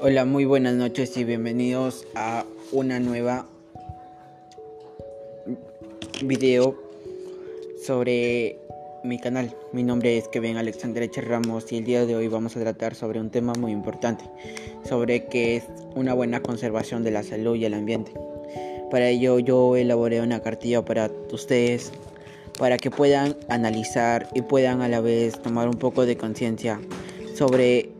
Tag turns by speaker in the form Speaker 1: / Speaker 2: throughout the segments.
Speaker 1: Hola, muy buenas noches y bienvenidos a una nueva video sobre mi canal. Mi nombre es Kevin Alexander Eche Ramos y el día de hoy vamos a tratar sobre un tema muy importante, sobre qué es una buena conservación de la salud y el ambiente. Para ello yo elaboré una cartilla para ustedes para que puedan analizar y puedan a la vez tomar un poco de conciencia sobre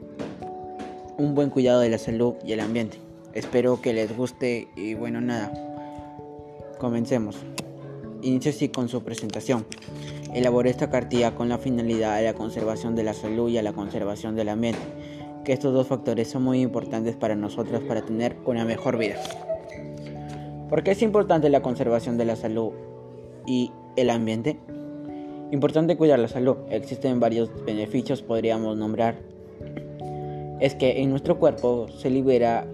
Speaker 1: un buen cuidado de la salud y el ambiente. Espero que les guste y bueno, nada. Comencemos. Inicio así con su presentación. Elaboré esta cartilla con la finalidad de la conservación de la salud y a la conservación del ambiente, que estos dos factores son muy importantes para nosotros para tener una mejor vida. ¿Por qué es importante la conservación de la salud y el ambiente? Importante cuidar la salud. Existen varios beneficios, podríamos nombrar es que en nuestro cuerpo se libera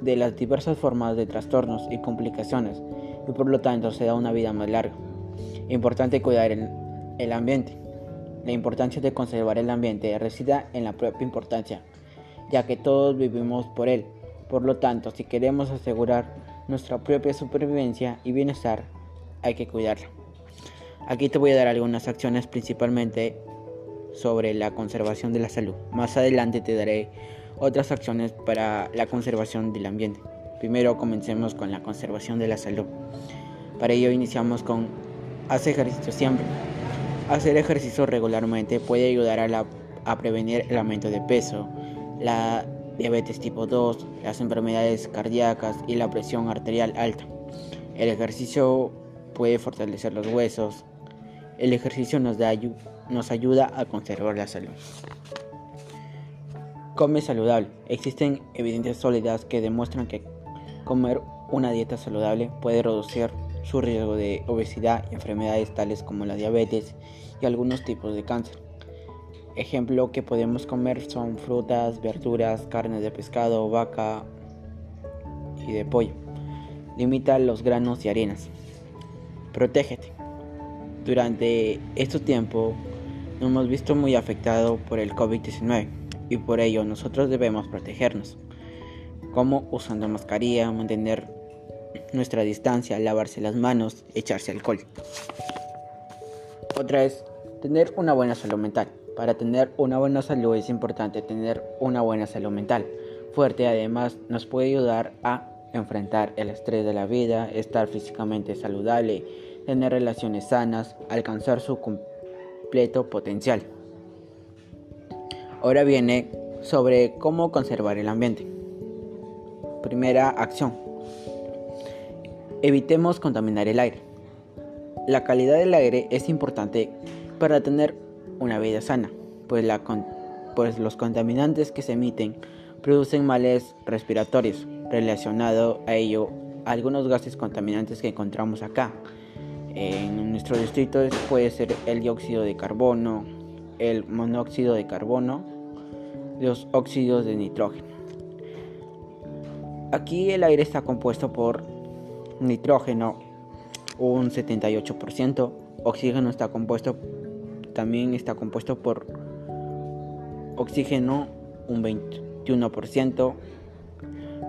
Speaker 1: de las diversas formas de trastornos y complicaciones y por lo tanto se da una vida más larga. Importante cuidar el, el ambiente. La importancia de conservar el ambiente reside en la propia importancia, ya que todos vivimos por él. Por lo tanto, si queremos asegurar nuestra propia supervivencia y bienestar, hay que cuidarla. Aquí te voy a dar algunas acciones principalmente sobre la conservación de la salud. Más adelante te daré otras acciones para la conservación del ambiente. Primero comencemos con la conservación de la salud. Para ello iniciamos con hacer ejercicio siempre. Hacer ejercicio regularmente puede ayudar a, prevenir el aumento de peso, la diabetes tipo 2, las enfermedades cardíacas y la presión arterial alta. El ejercicio puede fortalecer los huesos. El ejercicio nos da nos ayuda a conservar la salud. Come saludable. Existen evidencias sólidas que demuestran que comer una dieta saludable puede reducir su riesgo de obesidad y enfermedades tales como la diabetes y algunos tipos de cáncer. Ejemplo que podemos comer son frutas, verduras, carne de pescado, vaca y de pollo. Limita los granos y harinas. Protégete. Durante este tiempo hemos visto muy afectados por el COVID-19 y por ello nosotros debemos protegernos, como usando mascarilla, mantener nuestra distancia, lavarse las manos, echarse alcohol. Otra es tener una buena salud mental. Para tener una buena salud es importante tener una buena salud mental. Fuerte además nos puede ayudar a enfrentar el estrés de la vida, estar físicamente saludable, tener relaciones sanas, alcanzar su potencial. Ahora viene sobre cómo conservar el ambiente. Primera acción. Evitemos contaminar el aire. La calidad del aire es importante para tener una vida sana, pues, pues los contaminantes que se emiten producen males respiratorios. Relacionado a ello, algunos gases contaminantes que encontramos acá, en nuestro distrito puede ser el dióxido de carbono, el monóxido de carbono, los óxidos de nitrógeno. Aquí el aire está compuesto por nitrógeno un 78%, oxígeno está compuesto también está compuesto por oxígeno un 21%,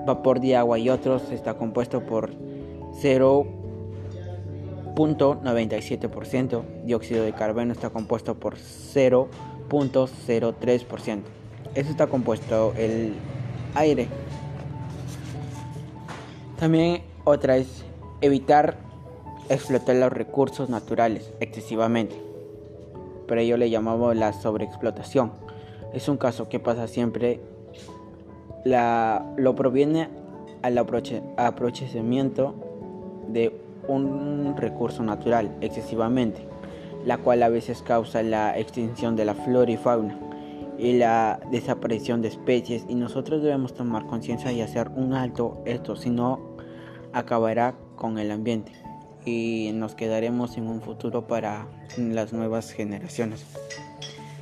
Speaker 1: vapor de agua y otros está compuesto por 0 0.97%, dióxido de carbono está compuesto por 0.03%. Eso está compuesto el aire. También otra es evitar explotar los recursos naturales excesivamente. Por ello le llamamos la sobreexplotación. Es un caso que pasa siempre. La, lo proviene al aprovechamiento de un recurso natural excesivamente, la cual a veces causa la extinción de la flora y fauna y la desaparición de especies y nosotros debemos tomar conciencia y hacer un alto esto, si no acabará con el ambiente y nos quedaremos en un futuro para las nuevas generaciones.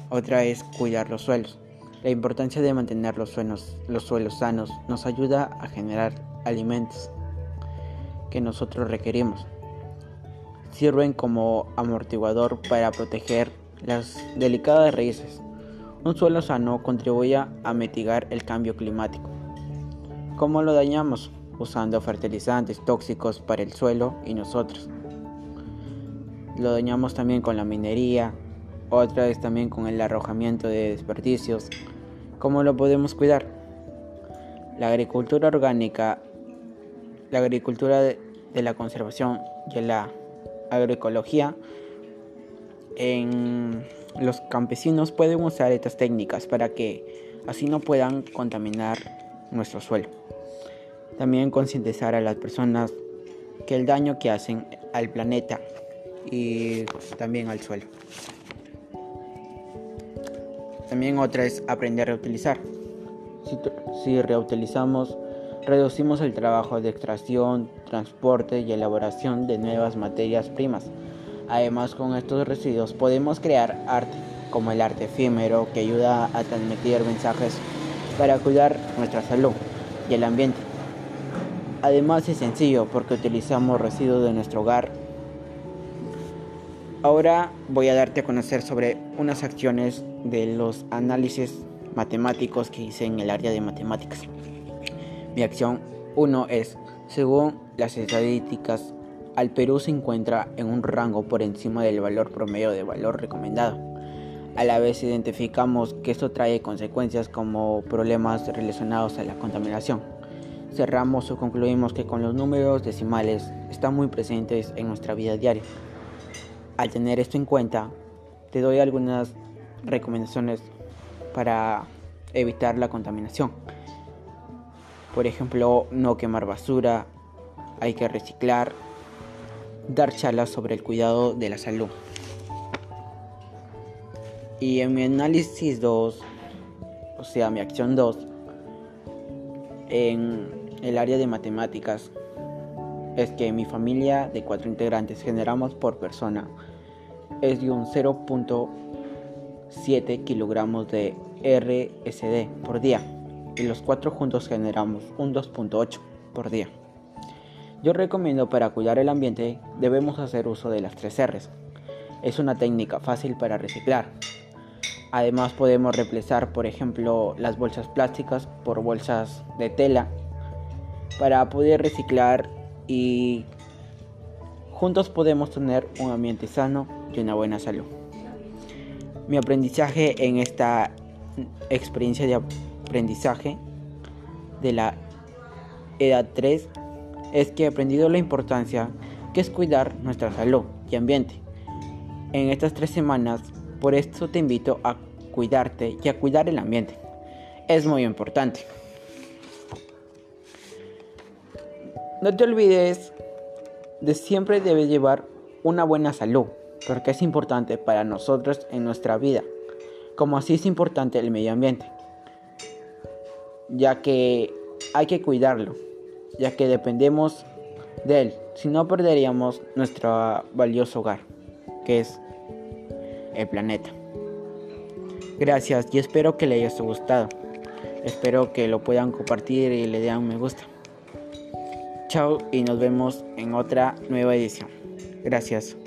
Speaker 1: Otra es cuidar los suelos. La importancia de mantener los suelos, los suelos sanos nos ayuda a generar alimentos que nosotros requerimos. Sirven como amortiguador para proteger las delicadas raíces. Un suelo sano contribuye a mitigar el cambio climático. ¿Cómo lo dañamos? Usando fertilizantes tóxicos para el suelo y nosotros. Lo dañamos también con la minería, otra vez también con el arrojamiento de desperdicios. ¿Cómo lo podemos cuidar? La agricultura orgánica, la agricultura de, la conservación y la agroecología en los campesinos pueden usar estas técnicas para que así no puedan contaminar nuestro suelo. También concientizar a las personas que el daño que hacen al planeta y también al suelo. También otra es aprender a reutilizar. Si, reutilizamos, reducimos el trabajo de extracción, transporte y elaboración de nuevas materias primas. Además, con estos residuos podemos crear arte, como el arte efímero, que ayuda a transmitir mensajes para cuidar nuestra salud y el ambiente. Además es sencillo porque utilizamos residuos de nuestro hogar Ahora voy a darte a conocer sobre unas acciones de los análisis matemáticos que hice en el área de matemáticas. Mi acción 1 es, según las estadísticas, al Perú se encuentra en un rango por encima del valor promedio de valor recomendado. A la vez identificamos que esto trae consecuencias como problemas relacionados a la contaminación. Cerramos o concluimos que con los números decimales están muy presentes en nuestra vida diaria. Al tener esto en cuenta, te doy algunas recomendaciones para evitar la contaminación. Por ejemplo, no quemar basura, hay que reciclar, dar charlas sobre el cuidado de la salud. Y en mi análisis 2, o sea, mi acción 2, en el área de matemáticas, es que mi familia de cuatro integrantes generamos por persona es de un 0.7 kilogramos de RSD por día y los cuatro juntos generamos un 2.8 por día. Yo recomiendo para cuidar el ambiente debemos hacer uso de las tres R's. Es una técnica fácil para reciclar. Además podemos reemplazar por ejemplo las bolsas plásticas por bolsas de tela para poder reciclar y juntos podemos tener un ambiente sano y una buena salud. Mi aprendizaje en esta experiencia de aprendizaje de la edad 3 es que he aprendido la importancia que es cuidar nuestra salud y ambiente. En estas tres semanas, por esto te invito a cuidarte y a cuidar el ambiente. Es muy importante. No te olvides de siempre debes llevar una buena salud porque es importante para nosotros en nuestra vida, como así es importante el medio ambiente, ya que hay que cuidarlo, ya que dependemos de él, si no perderíamos nuestro valioso hogar, que es el planeta. Gracias y espero que les haya gustado. Espero que lo puedan compartir y le den un me gusta. Chao y nos vemos en otra nueva edición. Gracias.